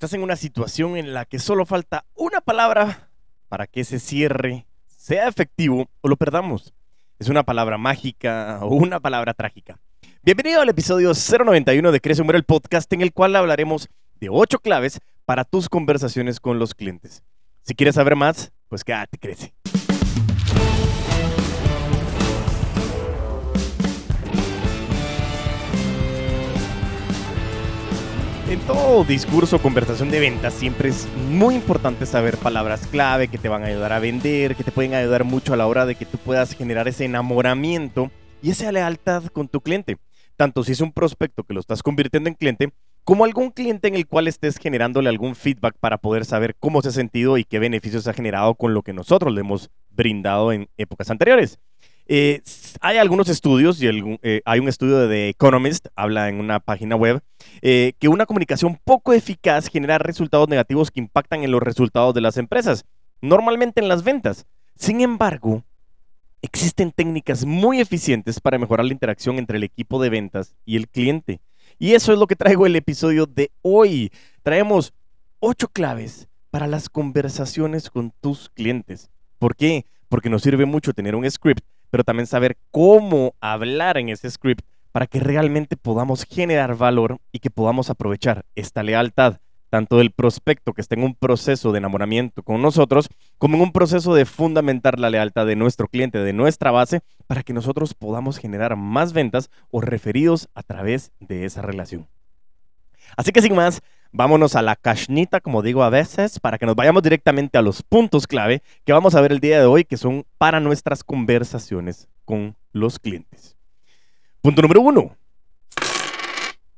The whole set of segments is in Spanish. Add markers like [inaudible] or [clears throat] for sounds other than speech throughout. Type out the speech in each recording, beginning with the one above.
estás en una situación en la que solo falta una palabra para que ese cierre sea efectivo o lo perdamos. Es una palabra mágica o una palabra trágica. Bienvenido al episodio 091 de Crece Muere el podcast en el cual hablaremos de ocho claves para tus conversaciones con los clientes. Si quieres saber más, pues quédate, crece. En todo discurso o conversación de ventas siempre es muy importante saber palabras clave que te van a ayudar a vender, que te pueden ayudar mucho a la hora de que tú puedas generar ese enamoramiento y esa lealtad con tu cliente. Tanto si es un prospecto que lo estás convirtiendo en cliente, como algún cliente en el cual estés generándole algún feedback para poder saber cómo se ha sentido y qué beneficios ha generado con lo que nosotros le hemos brindado en épocas anteriores. Eh, hay algunos estudios, y eh, hay un estudio de The Economist, habla en una página web, eh, que una comunicación poco eficaz genera resultados negativos que impactan en los resultados de las empresas, normalmente en las ventas. Sin embargo, existen técnicas muy eficientes para mejorar la interacción entre el equipo de ventas y el cliente. Y eso es lo que traigo el episodio de hoy. Traemos ocho claves para las conversaciones con tus clientes. ¿Por qué? Porque nos sirve mucho tener un script pero también saber cómo hablar en ese script para que realmente podamos generar valor y que podamos aprovechar esta lealtad, tanto del prospecto que está en un proceso de enamoramiento con nosotros, como en un proceso de fundamentar la lealtad de nuestro cliente, de nuestra base, para que nosotros podamos generar más ventas o referidos a través de esa relación. Así que sin más, vámonos a la cashnita, como digo a veces, para que nos vayamos directamente a los puntos clave que vamos a ver el día de hoy, que son para nuestras conversaciones con los clientes. Punto número uno.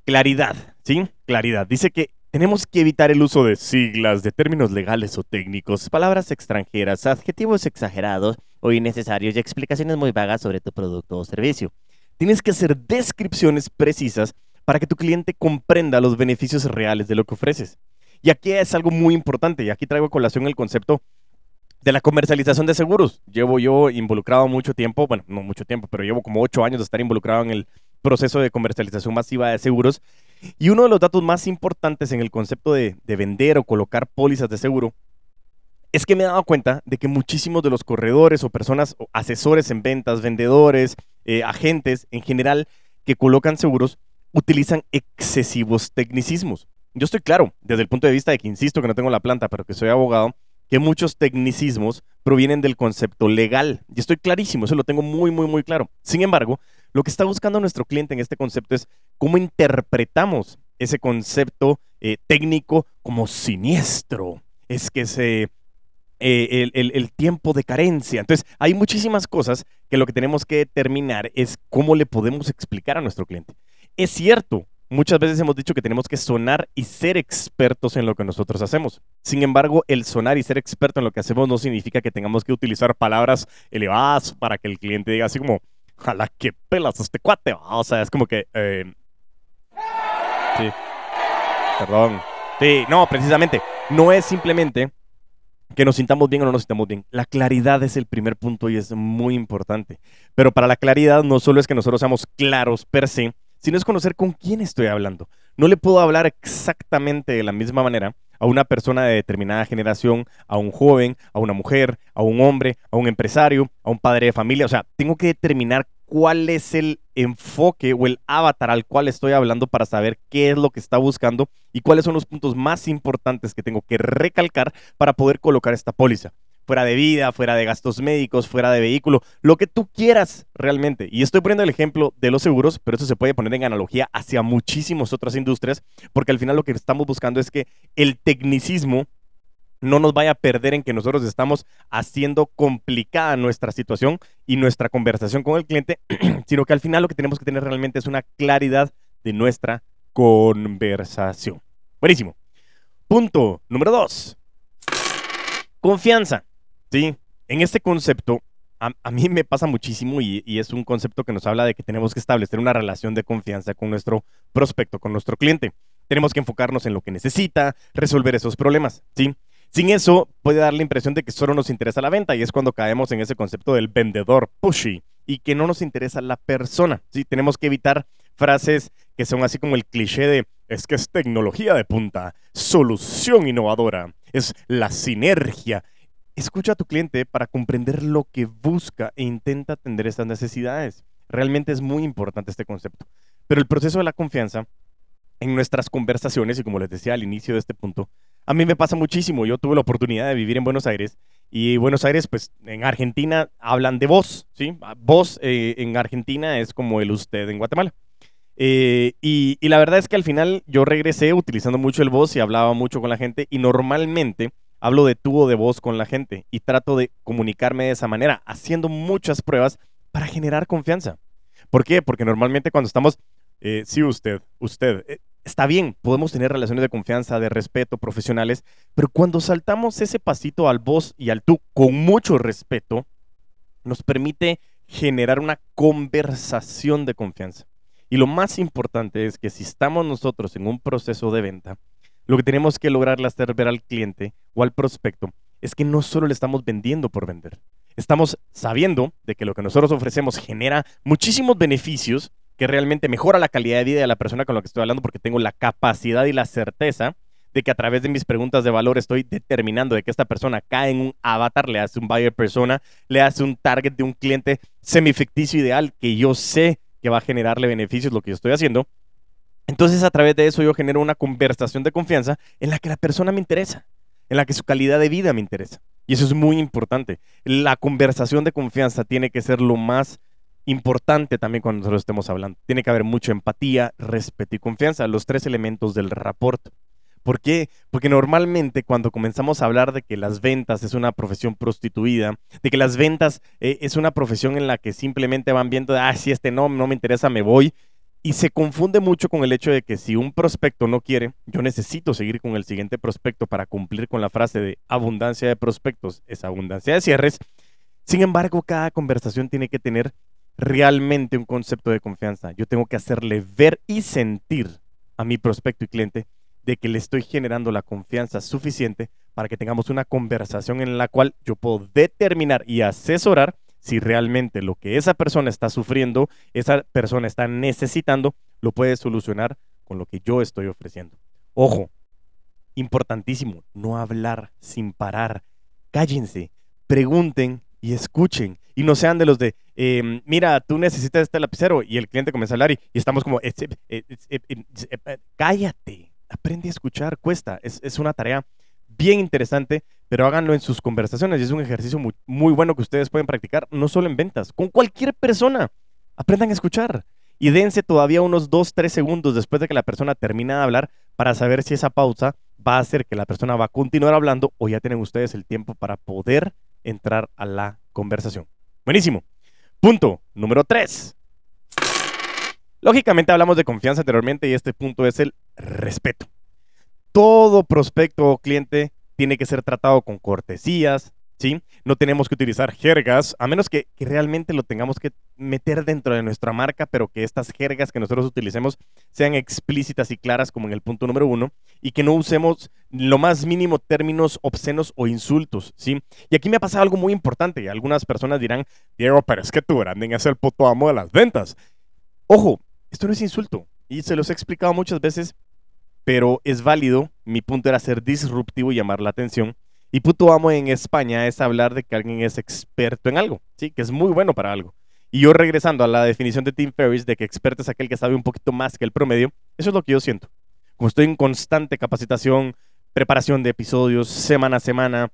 Claridad, ¿sí? Claridad. Dice que tenemos que evitar el uso de siglas, de términos legales o técnicos, palabras extranjeras, adjetivos exagerados o innecesarios y explicaciones muy vagas sobre tu producto o servicio. Tienes que hacer descripciones precisas para que tu cliente comprenda los beneficios reales de lo que ofreces. Y aquí es algo muy importante, y aquí traigo a colación el concepto de la comercialización de seguros. Llevo yo involucrado mucho tiempo, bueno, no mucho tiempo, pero llevo como ocho años de estar involucrado en el proceso de comercialización masiva de seguros. Y uno de los datos más importantes en el concepto de, vender o colocar pólizas de seguro es que me he dado cuenta de que muchísimos de los corredores o personas, o asesores en ventas, vendedores, eh, agentes en general, que colocan seguros, utilizan excesivos tecnicismos. Yo estoy claro, desde el punto de vista de que insisto que no tengo la planta, pero que soy abogado, que muchos tecnicismos provienen del concepto legal. Y estoy clarísimo, eso lo tengo muy, muy, muy claro. Sin embargo, lo que está buscando nuestro cliente en este concepto es cómo interpretamos ese concepto eh, técnico como siniestro. Es que se eh, el, el, tiempo de carencia. Entonces, hay muchísimas cosas que lo que tenemos que determinar es cómo le podemos explicar a nuestro cliente. Es cierto, muchas veces hemos dicho que tenemos que sonar y ser expertos en lo que nosotros hacemos. Sin embargo, el sonar y ser experto en lo que hacemos no significa que tengamos que utilizar palabras elevadas para que el cliente diga así como, jala que pelas este cuate. O sea, es como que... Eh, sí. Perdón. Sí, no, precisamente. No es simplemente que nos sintamos bien o no nos sintamos bien. La claridad es el primer punto y es muy importante. Pero para la claridad no solo es que nosotros seamos claros per se, sino es conocer con quién estoy hablando. No le puedo hablar exactamente de la misma manera a una persona de determinada generación, a un joven, a una mujer, a un hombre, a un empresario, a un padre de familia. O sea, tengo que determinar cuál es el enfoque o el avatar al cual estoy hablando para saber qué es lo que está buscando y cuáles son los puntos más importantes que tengo que recalcar para poder colocar esta póliza fuera de vida, fuera de gastos médicos, fuera de vehículo, lo que tú quieras realmente. Y estoy poniendo el ejemplo de los seguros, pero eso se puede poner en analogía hacia muchísimas otras industrias, porque al final lo que estamos buscando es que el tecnicismo no nos vaya a perder en que nosotros estamos haciendo complicada nuestra situación y nuestra conversación con el cliente, [clears throat] sino que al final lo que tenemos que tener realmente es una claridad de nuestra conversación. Buenísimo. Punto número dos. Confianza. Sí, en este concepto, a, mí me pasa muchísimo y, y, es un concepto que nos habla de que tenemos que establecer una relación de confianza con nuestro prospecto, con nuestro cliente. Tenemos que enfocarnos en lo que necesita, resolver esos problemas, ¿sí? Sin eso, puede dar la impresión de que solo nos interesa la venta y es cuando caemos en ese concepto del vendedor pushy y que no nos interesa la persona, ¿sí? Tenemos que evitar frases que son así como el cliché de es que es tecnología de punta, solución innovadora, es la sinergia. Escucha a tu cliente para comprender lo que busca e intenta atender esas necesidades. Realmente es muy importante este concepto. Pero el proceso de la confianza en nuestras conversaciones, y como les decía al inicio de este punto, a mí me pasa muchísimo. Yo tuve la oportunidad de vivir en Buenos Aires y Buenos Aires, pues en Argentina hablan de vos, ¿sí? Vos eh, en Argentina es como el usted en Guatemala. Eh, y, y, la verdad es que al final yo regresé utilizando mucho el voz y hablaba mucho con la gente y normalmente hablo de tú o de voz con la gente y trato de comunicarme de esa manera, haciendo muchas pruebas para generar confianza. ¿Por qué? Porque normalmente cuando estamos, eh, sí usted, usted, eh, está bien, podemos tener relaciones de confianza, de respeto, profesionales, pero cuando saltamos ese pasito al vos y al tú con mucho respeto, nos permite generar una conversación de confianza. Y lo más importante es que si estamos nosotros en un proceso de venta, lo que tenemos que lograr hacer ver al cliente o al prospecto es que no solo le estamos vendiendo por vender, estamos sabiendo de que lo que nosotros ofrecemos genera muchísimos beneficios que realmente mejora la calidad de vida de la persona con la que estoy hablando porque tengo la capacidad y la certeza de que a través de mis preguntas de valor estoy determinando de que esta persona cae en un avatar, le hace un buyer persona, le hace un target de un cliente semificticio ideal que yo sé que va a generarle beneficios lo que yo estoy haciendo. Entonces a través de eso yo genero una conversación de confianza en la que la persona me interesa, en la que su calidad de vida me interesa. Y eso es muy importante. La conversación de confianza tiene que ser lo más importante también cuando nosotros estemos hablando. Tiene que haber mucha empatía, respeto y confianza, los tres elementos del rapport. ¿Por qué? Porque normalmente cuando comenzamos a hablar de que las ventas es una profesión prostituida, de que las ventas eh, es una profesión en la que simplemente van viendo, ah, si este no, no me interesa, me voy, y se confunde mucho con el hecho de que si un prospecto no quiere, yo necesito seguir con el siguiente prospecto para cumplir con la frase de abundancia de prospectos es abundancia de cierres. Sin embargo, cada conversación tiene que tener realmente un concepto de confianza. Yo tengo que hacerle ver y sentir a mi prospecto y cliente de que le estoy generando la confianza suficiente para que tengamos una conversación en la cual yo puedo determinar y asesorar si realmente lo que esa persona está sufriendo, esa persona está necesitando, lo puede solucionar con lo que yo estoy ofreciendo. Ojo, importantísimo, no hablar sin parar. Cállense, pregunten y escuchen. Y no sean de los de, em, mira, tú necesitas este lapicero y el cliente comienza a hablar y, estamos como, cállate aprende a escuchar, cuesta, es, una tarea bien interesante, pero háganlo en sus conversaciones y es un ejercicio muy, bueno que ustedes pueden practicar, no solo en ventas, con cualquier persona. Aprendan a escuchar y dense todavía unos 2, 3 segundos después de que la persona termina de hablar para saber si esa pausa va a hacer que la persona va a continuar hablando o ya tienen ustedes el tiempo para poder entrar a la conversación. Buenísimo. Punto número 3. Lógicamente hablamos de confianza anteriormente y este punto es el respeto. Todo prospecto o cliente tiene que ser tratado con cortesías, ¿sí? No tenemos que utilizar jergas, a menos que, realmente lo tengamos que meter dentro de nuestra marca, pero que estas jergas que nosotros utilicemos sean explícitas y claras como en el punto número uno, y que no usemos lo más mínimo términos obscenos o insultos, ¿sí? Y aquí me ha pasado algo muy importante, algunas personas dirán, Diego, pero es que tu branding es el puto amo de las ventas. Ojo, esto no es insulto. Y se los he explicado muchas veces, pero es válido. Mi punto era ser disruptivo y llamar la atención. Y puto amo en España es hablar de que alguien es experto en algo, ¿sí? Que es muy bueno para algo. Y yo regresando a la definición de Tim Ferriss de que experto es aquel que sabe un poquito más que el promedio, eso es lo que yo siento. Como estoy en constante capacitación, preparación de episodios semana a semana,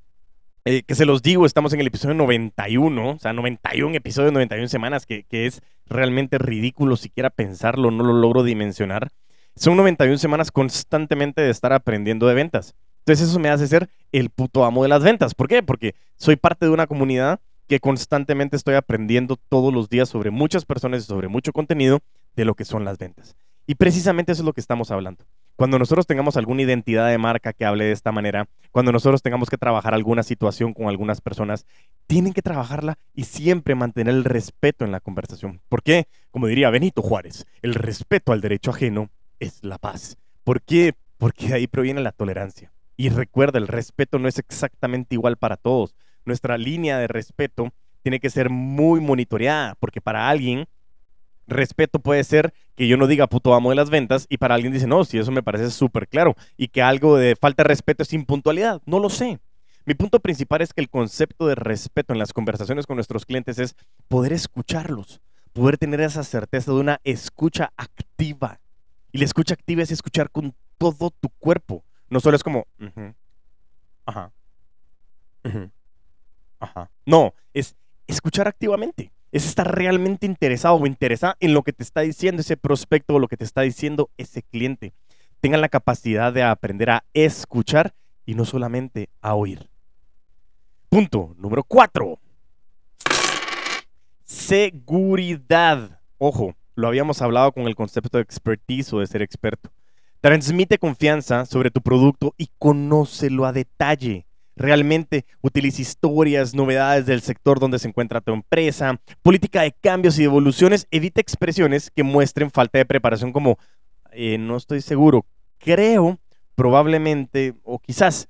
eh, que se los digo, estamos en el episodio 91, o sea, 91 episodios, 91 semanas, que, que es realmente ridículo siquiera pensarlo, no lo logro dimensionar. Son 91 semanas constantemente de estar aprendiendo de ventas. Entonces eso me hace ser el puto amo de las ventas. ¿Por qué? Porque soy parte de una comunidad que constantemente estoy aprendiendo todos los días sobre muchas personas y sobre mucho contenido de lo que son las ventas. Y precisamente eso es lo que estamos hablando. Cuando nosotros tengamos alguna identidad de marca que hable de esta manera, cuando nosotros tengamos que trabajar alguna situación con algunas personas, tienen que trabajarla y siempre mantener el respeto en la conversación. ¿Por qué? Como diría Benito Juárez, el respeto al derecho ajeno es la paz. ¿Por qué? Porque ahí proviene la tolerancia. Y recuerda, el respeto no es exactamente igual para todos. Nuestra línea de respeto tiene que ser muy monitoreada, porque para alguien Respeto puede ser que yo no diga puto amo de las ventas y para alguien dice, no, si eso me parece súper claro y que algo de falta de respeto es impuntualidad. No lo sé. Mi punto principal es que el concepto de respeto en las conversaciones con nuestros clientes es poder escucharlos, poder tener esa certeza de una escucha activa. Y la escucha activa es escuchar con todo tu cuerpo. No solo es como, ajá, ajá. No, es escuchar activamente. Es estar realmente interesado o interesada en lo que te está diciendo ese prospecto o lo que te está diciendo ese cliente. Tengan la capacidad de aprender a escuchar y no solamente a oír. Punto número cuatro. Seguridad. Ojo, lo habíamos hablado con el concepto de expertise o de ser experto. Transmite confianza sobre tu producto y conócelo a detalle. Realmente utiliza historias, novedades del sector donde se encuentra tu empresa, política de cambios y evoluciones. Evita expresiones que muestren falta de preparación como eh, no estoy seguro, creo, probablemente o quizás.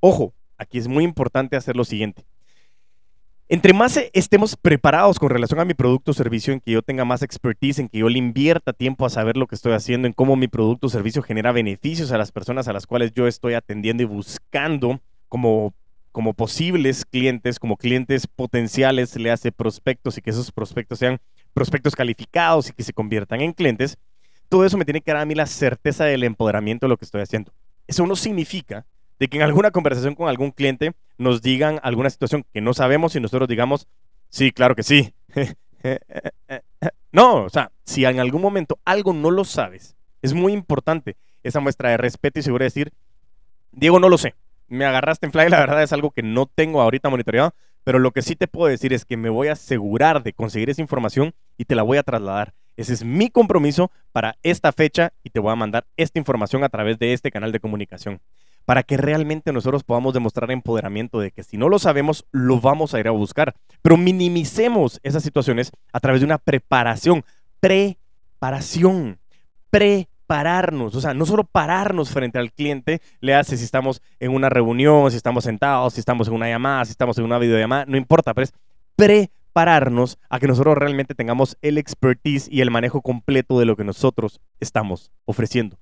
Ojo, aquí es muy importante hacer lo siguiente. Entre más estemos preparados con relación a mi producto o servicio, en que yo tenga más expertise, en que yo le invierta tiempo a saber lo que estoy haciendo, en cómo mi producto o servicio genera beneficios a las personas a las cuales yo estoy atendiendo y buscando como, como posibles clientes, como clientes potenciales, le hace prospectos y que esos prospectos sean prospectos calificados y que se conviertan en clientes, todo eso me tiene que dar a mí la certeza del empoderamiento de lo que estoy haciendo. Eso no significa de que en alguna conversación con algún cliente nos digan alguna situación que no sabemos y nosotros digamos, sí, claro que sí. [laughs] no, o sea, si en algún momento algo no lo sabes, es muy importante esa muestra de respeto y seguro decir, Diego, no lo sé. Me agarraste en fly, la verdad es algo que no tengo ahorita monitoreado, pero lo que sí te puedo decir es que me voy a asegurar de conseguir esa información y te la voy a trasladar. Ese es mi compromiso para esta fecha y te voy a mandar esta información a través de este canal de comunicación para que realmente nosotros podamos demostrar empoderamiento de que si no lo sabemos, lo vamos a ir a buscar. Pero minimicemos esas situaciones a través de una preparación, preparación, prepararnos, o sea, no solo pararnos frente al cliente, le hace si estamos en una reunión, si estamos sentados, si estamos en una llamada, si estamos en una videollamada, no importa, pero es prepararnos a que nosotros realmente tengamos el expertise y el manejo completo de lo que nosotros estamos ofreciendo.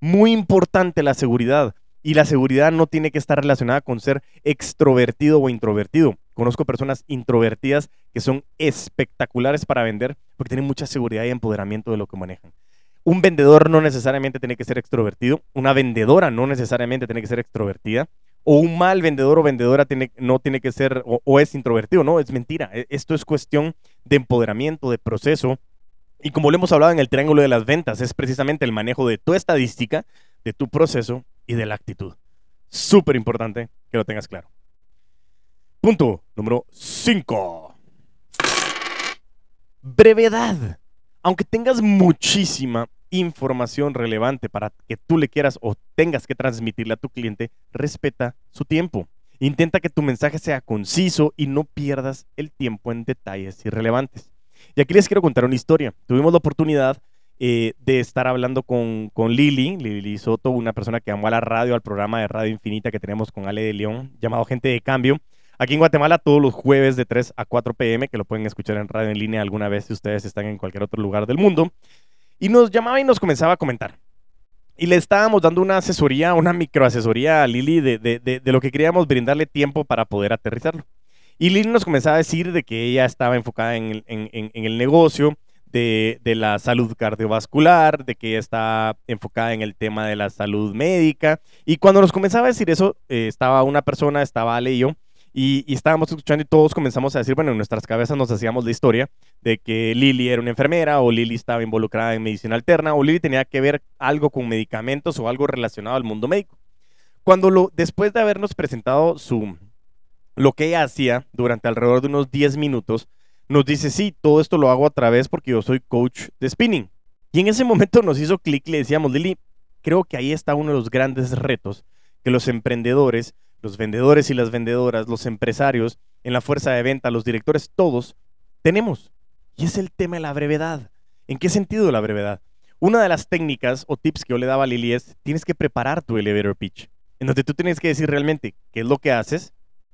Muy importante la seguridad. Y la seguridad no tiene que estar relacionada con ser extrovertido o introvertido. Conozco personas introvertidas que son espectaculares para vender porque tienen mucha seguridad y empoderamiento de lo que manejan. Un vendedor no necesariamente tiene que ser extrovertido, una vendedora no necesariamente tiene que ser extrovertida, o un mal vendedor o vendedora no tiene que ser o, o es introvertido, no, es mentira. E, esto es cuestión de empoderamiento, de proceso. Y como lo hemos hablado en el triángulo de las ventas, es precisamente el manejo de tu estadística, de tu proceso y de la actitud. Súper importante que lo tengas claro. Punto número 5. Brevedad. Aunque tengas muchísima información relevante para que tú le quieras o tengas que transmitirle a tu cliente, respeta su tiempo. Intenta que tu mensaje sea conciso y no pierdas el tiempo en detalles irrelevantes. Y aquí les quiero contar una historia. Tuvimos la oportunidad eh, de estar hablando con, con Lili, Lili Soto, una persona que amó a la radio, al programa de Radio Infinita que tenemos con Ale de León, llamado Gente de Cambio. Aquí en Guatemala todos los jueves de 3 a 4 pm, que lo pueden escuchar en radio en línea alguna vez si ustedes están en cualquier otro lugar del mundo. Y nos llamaba y nos comenzaba a comentar. Y le estábamos dando una asesoría, una microasesoría a Lili de, de, de, lo que queríamos brindarle tiempo para poder aterrizarlo. Y Lili nos comenzaba a decir de que ella estaba enfocada en en, en el negocio, de, la salud cardiovascular, de que ella está enfocada en el tema de la salud médica. Y cuando nos comenzaba a decir eso, eh, estaba una persona, estaba Ale y yo, y, estábamos escuchando y todos comenzamos a decir, bueno, en nuestras cabezas nos hacíamos la historia de que Lili era una enfermera o Lili estaba involucrada en medicina alterna o Lili tenía que ver algo con medicamentos o algo relacionado al mundo médico. Cuando después de habernos presentado su, lo que ella hacía durante alrededor de unos 10 minutos, nos dice, sí, todo esto lo hago a través porque yo soy coach de spinning. Y en ese [laughs] momento nos hizo clic le decíamos, Lili, creo que ahí está uno de los grandes retos que los emprendedores, los vendedores y las vendedoras, los empresarios, en la fuerza de venta, los directores, todos tenemos. Y es el tema de la brevedad. ¿En qué sentido la brevedad? Una de las técnicas o tips que yo le daba a Lili es, tienes que preparar tu elevator pitch, en donde tú tienes que decir realmente qué es lo que haces,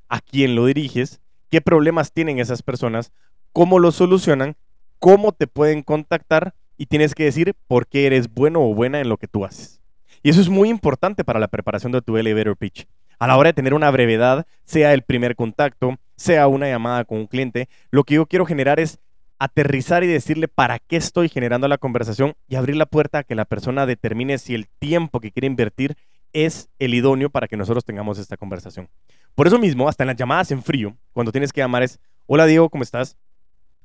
a quién lo diriges, qué problemas tienen esas personas, cómo lo solucionan cómo te pueden contactar y tienes que decir por qué eres bueno o buena en lo que tú haces. Y eso es muy importante para la preparación de tu elevator pitch. A la hora de tener una brevedad, sea el primer contacto, sea una llamada con un cliente, lo que yo quiero generar es aterrizar y decirle para qué estoy generando la conversación y abrir la puerta a que la persona determine si el tiempo que quiere invertir es el idóneo para que nosotros tengamos esta conversación. Por eso mismo, hasta en las llamadas en frío, cuando tienes que llamar es, hola Diego, ¿cómo estás?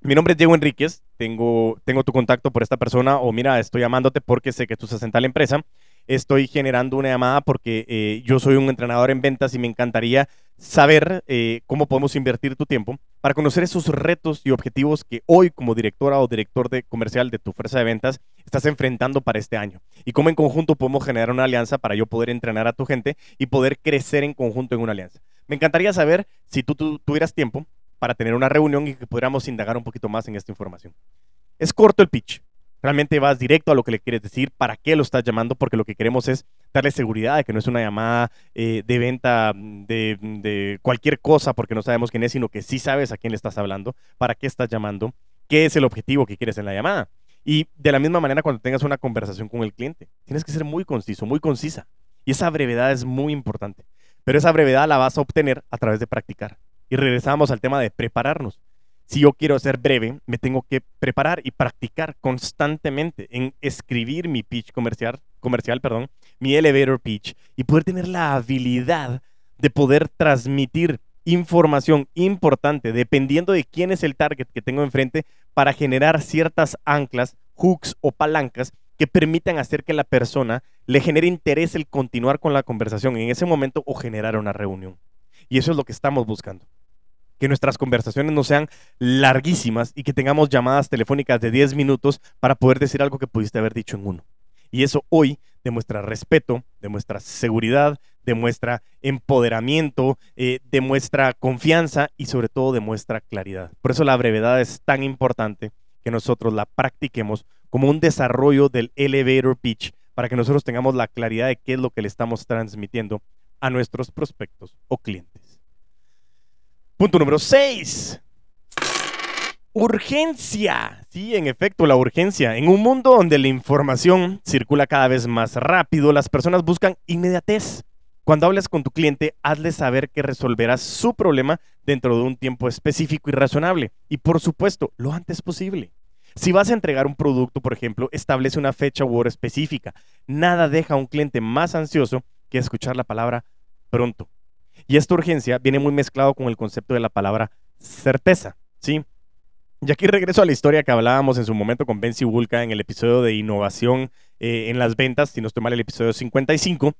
Mi nombre es Diego Enríquez, tengo, tengo tu contacto por esta persona o mira, estoy llamándote porque sé que tú estás en tal empresa. Estoy generando una llamada porque eh, yo soy un entrenador en ventas y me encantaría saber eh, cómo podemos invertir tu tiempo para conocer esos retos y objetivos que hoy como directora o director de comercial de tu fuerza de ventas estás enfrentando para este año y cómo en conjunto podemos generar una alianza para yo poder entrenar a tu gente y poder crecer en conjunto en una alianza. Me encantaría saber si tú tuvieras tiempo para tener una reunión y que pudiéramos indagar un poquito más en esta información. Es corto el pitch. Realmente vas directo a lo que le quieres decir, para qué lo estás llamando, porque lo que queremos es darle seguridad de que no es una llamada eh, de venta de, de, cualquier cosa porque no sabemos quién es, sino que sí sabes a quién le estás hablando, para qué estás llamando, qué es el objetivo que quieres en la llamada. Y de la misma manera cuando tengas una conversación con el cliente, tienes que ser muy conciso, muy concisa. Y esa brevedad es muy importante. Pero esa brevedad la vas a obtener a través de practicar. Y regresamos al tema de prepararnos. Si yo quiero ser breve, me tengo que preparar y practicar constantemente en escribir mi pitch comercial, comercial perdón, mi elevator pitch, y poder tener la habilidad de poder transmitir información importante dependiendo de quién es el target que tengo enfrente para generar ciertas anclas, hooks o palancas que permitan hacer que la persona le genere interés el continuar con la conversación en ese momento o generar una reunión. Y eso es lo que estamos buscando. Que nuestras conversaciones no sean larguísimas y que tengamos llamadas telefónicas de 10 minutos para poder decir algo que pudiste haber dicho en uno. Y eso hoy demuestra respeto, demuestra seguridad, demuestra empoderamiento, eh, demuestra confianza y sobre todo demuestra claridad. Por eso la brevedad es tan importante que nosotros la practiquemos como un desarrollo del elevator pitch para que nosotros tengamos la claridad de qué es lo que le estamos transmitiendo a nuestros prospectos o clientes. Punto número 6. Urgencia. Sí, en efecto, la urgencia. En un mundo donde la información circula cada vez más rápido, las personas buscan inmediatez. Cuando hables con tu cliente, hazle saber que resolverás su problema dentro de un tiempo específico y razonable. Y por supuesto, lo antes posible. Si vas a entregar un producto, por ejemplo, establece una fecha u hora específica. Nada deja a un cliente más ansioso que escuchar la palabra pronto. Y esta urgencia viene muy mezclado con el concepto de la palabra certeza, ¿sí? Y aquí regreso a la historia que hablábamos en su momento con Ben Vulca en el episodio de innovación eh, en las ventas, si no estoy mal, el episodio 55,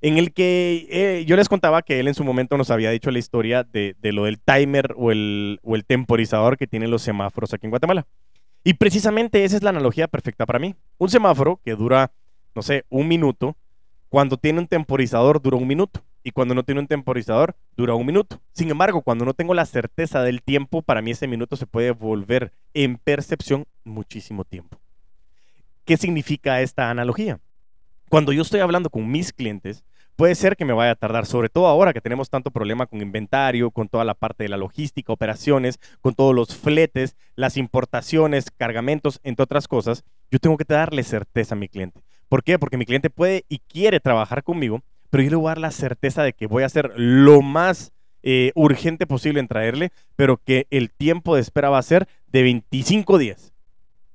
en el que eh, yo les contaba que él en su momento nos había dicho la historia de, lo del timer o el, o el temporizador que tienen los semáforos aquí en Guatemala. Y precisamente esa es la analogía perfecta para mí. Un semáforo que dura, no sé, un minuto, cuando tiene un temporizador dura un minuto. Y cuando no tiene un temporizador, dura un minuto. Sin embargo, cuando no tengo la certeza del tiempo, para mí ese minuto se puede volver en percepción muchísimo tiempo. ¿Qué significa esta analogía? Cuando yo estoy hablando con mis clientes, puede ser que me vaya a tardar, sobre todo ahora que tenemos tanto problema con inventario, con toda la parte de la logística, operaciones, con todos los fletes, las importaciones, cargamentos, entre otras cosas, yo tengo que darle certeza a mi cliente. ¿Por qué? Porque mi cliente puede y quiere trabajar conmigo, pero yo le voy a dar la certeza de que voy a hacer lo más eh, urgente posible en traerle, pero que el tiempo de espera va a ser de 25 días.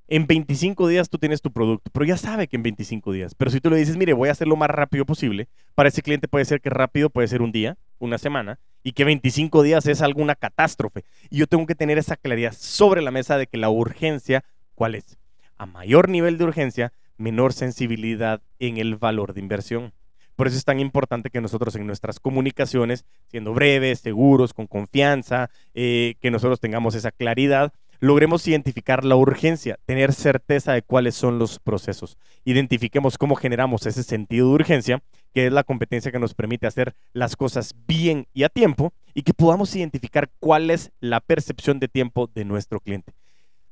En 25 días tú tienes tu producto, pero ya sabe que en 25 días. Pero si tú le dices, mire, voy a hacer lo más rápido posible, para ese cliente puede ser que rápido puede ser un día, una semana, y que 25 días es alguna catástrofe. Y yo tengo que tener esa claridad sobre la mesa de que la urgencia, ¿cuál es? A mayor nivel de urgencia, menor sensibilidad en el valor de inversión. Por eso es tan importante que nosotros en nuestras comunicaciones, siendo breves, seguros, con confianza, eh, que nosotros tengamos esa claridad, logremos identificar la urgencia, tener certeza de cuáles son los procesos. Identifiquemos cómo generamos ese sentido de urgencia, que es la competencia que nos permite hacer las cosas bien y a tiempo, y que podamos identificar cuál es la percepción de tiempo de nuestro cliente.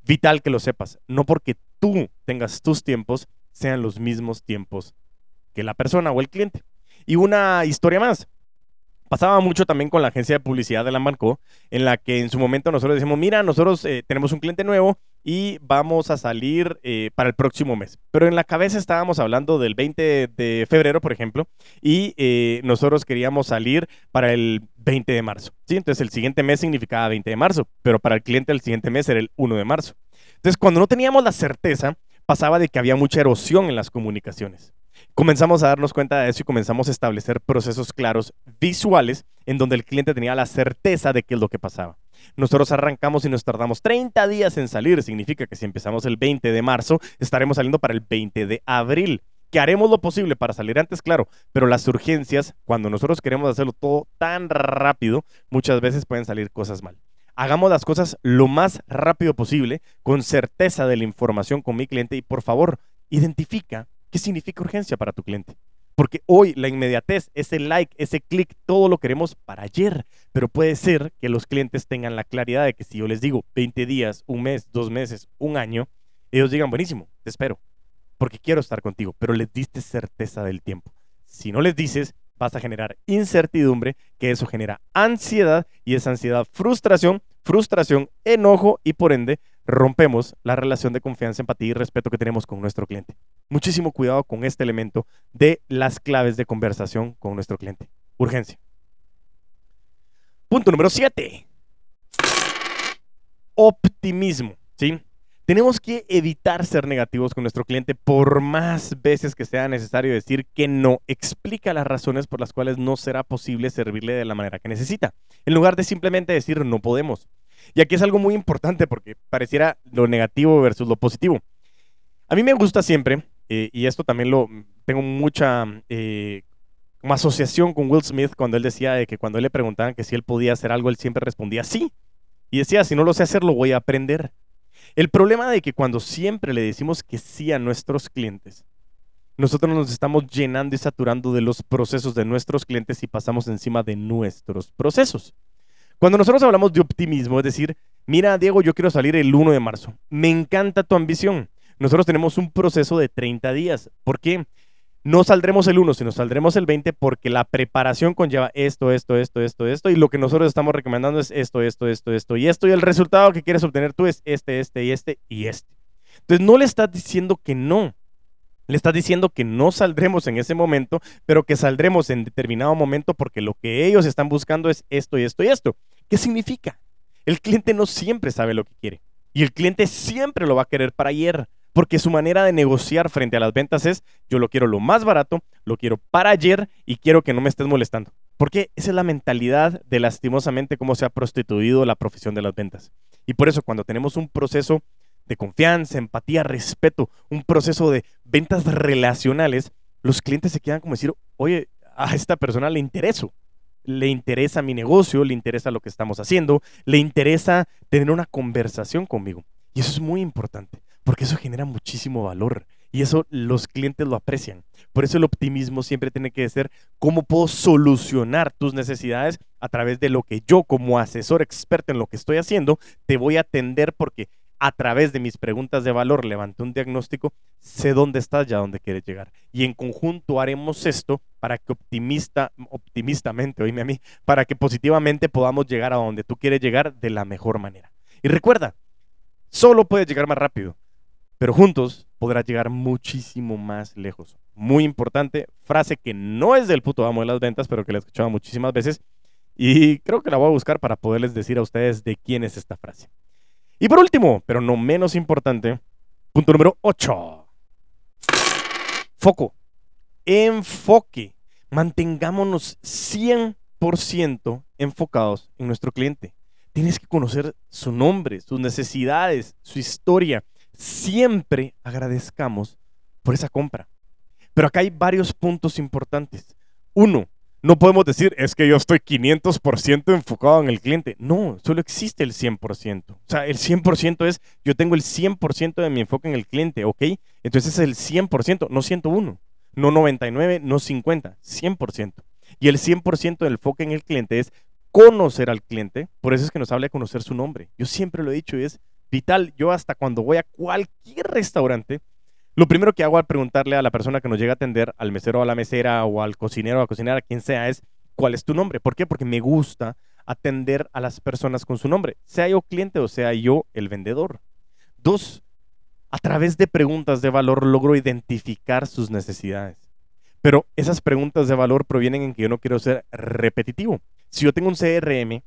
Vital que lo sepas, no porque tú tengas tus tiempos, sean los mismos tiempos que la persona o el cliente. Y una historia más. Pasaba mucho también con la agencia de publicidad de la Banco, en la que en su momento nosotros decimos, mira, nosotros eh, tenemos un cliente nuevo y vamos a salir eh, para el próximo mes. Pero en la cabeza estábamos hablando del 20 de febrero, por ejemplo, y eh, nosotros queríamos salir para el 20 de marzo. ¿sí? Entonces el siguiente mes significaba 20 de marzo, pero para el cliente el siguiente mes era el 1 de marzo. Entonces cuando no teníamos la certeza, pasaba de que había mucha erosión en las comunicaciones. Comenzamos a darnos cuenta de eso y comenzamos a establecer procesos claros, visuales, en donde el cliente tenía la certeza de qué es lo que pasaba. Nosotros arrancamos y nos tardamos 30 días en salir. Significa que si empezamos el 20 de marzo, estaremos saliendo para el 20 de abril. Que haremos lo posible para salir antes, claro, pero las urgencias, cuando nosotros queremos hacerlo todo tan rápido, muchas veces pueden salir cosas mal. Hagamos las cosas lo más rápido posible, con certeza de la información con mi cliente y por favor, identifica ¿Qué significa urgencia para tu cliente? Porque hoy la inmediatez, ese like, ese clic, todo lo queremos para ayer. Pero puede ser que los clientes tengan la claridad de que si yo les digo 20 días, un mes, dos meses, un año, ellos digan, buenísimo, te espero, porque quiero estar contigo, pero les diste certeza del tiempo. Si no les dices, vas a generar incertidumbre, que eso genera ansiedad y esa ansiedad frustración, frustración, enojo y por ende rompemos la relación de confianza, empatía y respeto que tenemos con nuestro cliente. Muchísimo cuidado con este elemento de las claves de conversación con nuestro cliente. Urgencia. Punto número 7. Optimismo. ¿sí? Tenemos que evitar ser negativos con nuestro cliente por más veces que sea necesario decir que no. Explica las razones por las cuales no será posible servirle de la manera que necesita, en lugar de simplemente decir no podemos. Y aquí es algo muy importante porque pareciera lo negativo versus lo positivo. A mí me gusta siempre, eh, y esto también lo tengo mucha eh, asociación con Will Smith cuando él decía de que cuando él le preguntaban que si él podía hacer algo, él siempre respondía sí. Y decía, si no lo sé hacer, lo voy a aprender. El problema de que cuando siempre le decimos que sí a nuestros clientes, nosotros nos estamos llenando y saturando de los procesos de nuestros clientes y pasamos encima de nuestros procesos. Cuando nosotros hablamos de optimismo, es decir, mira, Diego, yo quiero salir el 1 de marzo. Me encanta tu ambición. Nosotros tenemos un proceso de 30 días. ¿Por qué? No saldremos el 1, sino saldremos el 20 porque la preparación conlleva esto, esto, esto, esto, esto. Y lo que nosotros estamos recomendando es esto, esto, esto, esto y esto. Y el resultado que quieres obtener tú es este, este y este y este. Entonces no le estás diciendo que no. Le estás diciendo que no saldremos en ese momento, pero que saldremos en determinado momento porque lo que ellos están buscando es esto y esto y esto. ¿Qué significa? El cliente no siempre sabe lo que quiere. Y el cliente siempre lo va a querer para ayer. Porque su manera de negociar frente a las ventas es, yo lo quiero lo más barato, lo quiero para ayer y quiero que no me estés molestando. Porque esa es la mentalidad de lastimosamente cómo se ha prostituido la profesión de las ventas. Y por eso cuando tenemos un proceso de confianza, empatía, respeto, un proceso de ventas relacionales, los clientes se quedan como decir, oye, a esta persona le intereso, le interesa mi negocio, le interesa lo que estamos haciendo, le interesa tener una conversación conmigo. Y eso es muy importante, porque eso genera muchísimo valor y eso los clientes lo aprecian. Por eso el optimismo siempre tiene que ser cómo puedo solucionar tus necesidades a través de lo que yo como asesor experto en lo que estoy haciendo te voy a atender porque a través de mis preguntas de valor levanté un diagnóstico, sé dónde estás y a dónde quieres llegar. Y en conjunto haremos esto para que optimista, optimistamente, oíme a mí, para que positivamente podamos llegar a donde tú quieres llegar de la mejor manera. Y recuerda, solo puedes llegar más rápido, pero juntos podrás llegar muchísimo más lejos. Muy importante, frase que no es del puto amo de las ventas, pero que la he escuchado muchísimas veces. Y creo que la voy a buscar para poderles decir a ustedes de quién es esta frase. Y por último, pero no menos importante, punto número 8. Foco. Enfoque. Mantengámonos 100% enfocados en nuestro cliente. Tienes que conocer su nombre, sus necesidades, su historia. Siempre agradezcamos por esa compra. Pero acá hay varios puntos importantes. Uno, no podemos decir, es que yo estoy 500% enfocado en el cliente. No, solo existe el 100%. O sea, el 100% es, yo tengo el 100% de mi enfoque en el cliente, ¿ok? Entonces es el 100%, no 101, no 99, no 50, 100%. Y el 100% del enfoque en el cliente es conocer al cliente. Por eso es que nos habla de conocer su nombre. Yo siempre lo he dicho y es vital. Yo hasta cuando voy a cualquier restaurante, lo primero que hago al preguntarle a la persona que nos llega a atender, al mesero o a la mesera o al cocinero o a la cocinera, quien sea, es cuál es tu nombre. ¿Por qué? Porque me gusta atender a las personas con su nombre, sea yo cliente o sea yo el vendedor. Dos, a través de preguntas de valor logro identificar sus necesidades. Pero esas preguntas de valor provienen en que yo no quiero ser repetitivo. Si yo tengo un CRM,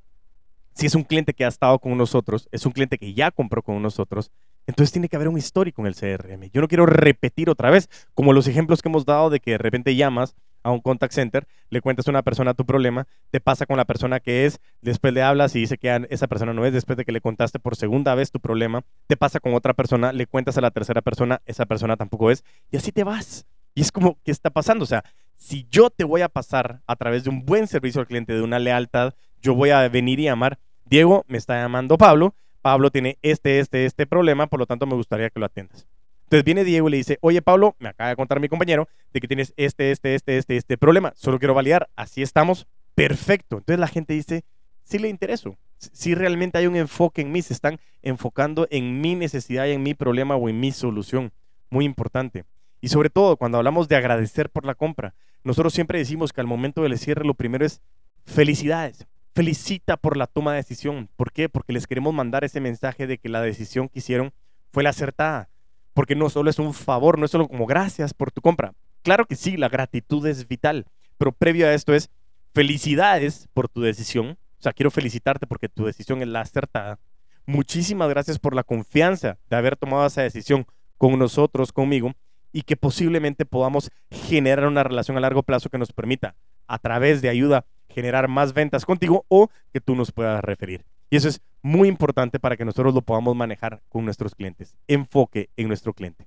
si es un cliente que ha estado con nosotros, es un cliente que ya compró con nosotros, entonces tiene que haber un histórico en el CRM. Yo no quiero repetir otra vez, como los ejemplos que hemos dado de que de repente llamas a un contact center, le cuentas a una persona tu problema, te pasa con la persona que es, después le hablas y dice que esa persona no es, después de que le contaste por segunda vez tu problema, te pasa con otra persona, le cuentas a la tercera persona, esa persona tampoco es, y así te vas. Y es como, ¿qué está pasando? O sea, si yo te voy a pasar a través de un buen servicio al cliente, de una lealtad, yo voy a venir y llamar, Diego, me está llamando Pablo, Pablo tiene este, este, este problema, por lo tanto me gustaría que lo atiendas. Entonces viene Diego y le dice, oye Pablo, me acaba de contar mi compañero de que tienes este, este, este, este, este problema. Solo quiero validar, así estamos, perfecto. Entonces la gente dice, sí le intereso, si realmente hay un enfoque en mí, se están enfocando en mi necesidad y en mi problema o en mi solución. Muy importante. Y sobre todo, cuando hablamos de agradecer por la compra, nosotros siempre decimos que al momento del cierre lo primero es felicidades. Felicita por la toma de decisión. ¿Por qué? Porque les queremos mandar ese mensaje de que la decisión que hicieron fue la acertada porque no solo es un favor, no es solo como gracias por tu compra. Claro que sí, la gratitud es vital, pero previo a esto es felicidades por tu decisión. O sea, quiero felicitarte porque tu decisión es la acertada. Muchísimas gracias por la confianza de haber tomado esa decisión con nosotros, conmigo, y que posiblemente podamos generar una relación a largo plazo que nos permita, a través de ayuda, generar más ventas contigo o que tú nos puedas referir. Y eso es muy importante para que nosotros lo podamos manejar con nuestros clientes. Enfoque en nuestro cliente.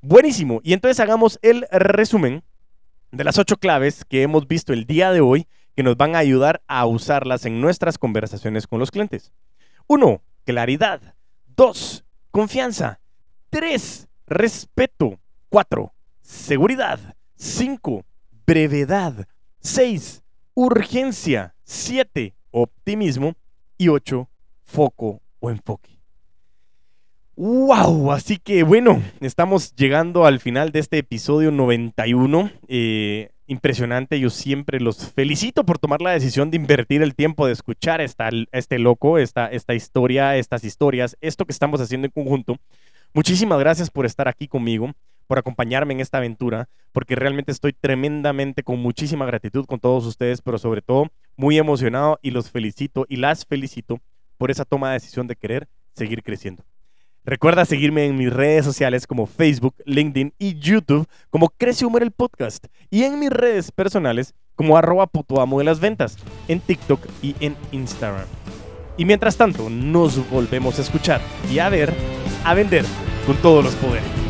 Buenísimo. Y entonces hagamos el resumen de las ocho claves que hemos visto el día de hoy que nos van a ayudar a usarlas en nuestras conversaciones con los clientes. Uno, claridad. Dos, confianza. Tres, respeto. Cuatro, seguridad. Cinco, brevedad. Seis, urgencia. Siete, optimismo y 8, foco o enfoque. ¡Wow! Así que bueno, estamos llegando al final de este episodio 91. Eh, impresionante, yo siempre los felicito por tomar la decisión de invertir el tiempo de escuchar esta, este loco, esta, esta historia, estas historias, esto que estamos haciendo en conjunto. Muchísimas gracias por estar aquí conmigo por acompañarme en esta aventura, porque realmente estoy tremendamente con muchísima gratitud con todos ustedes, pero sobre todo muy emocionado y los felicito y las felicito por esa toma de decisión de querer seguir creciendo. Recuerda seguirme en mis redes sociales como Facebook, LinkedIn y YouTube como Crece Humor el Podcast y en mis redes personales como arroba putoamo de las ventas en TikTok y en Instagram. Y mientras tanto, nos volvemos a escuchar y a ver, a vender con todos los poderes.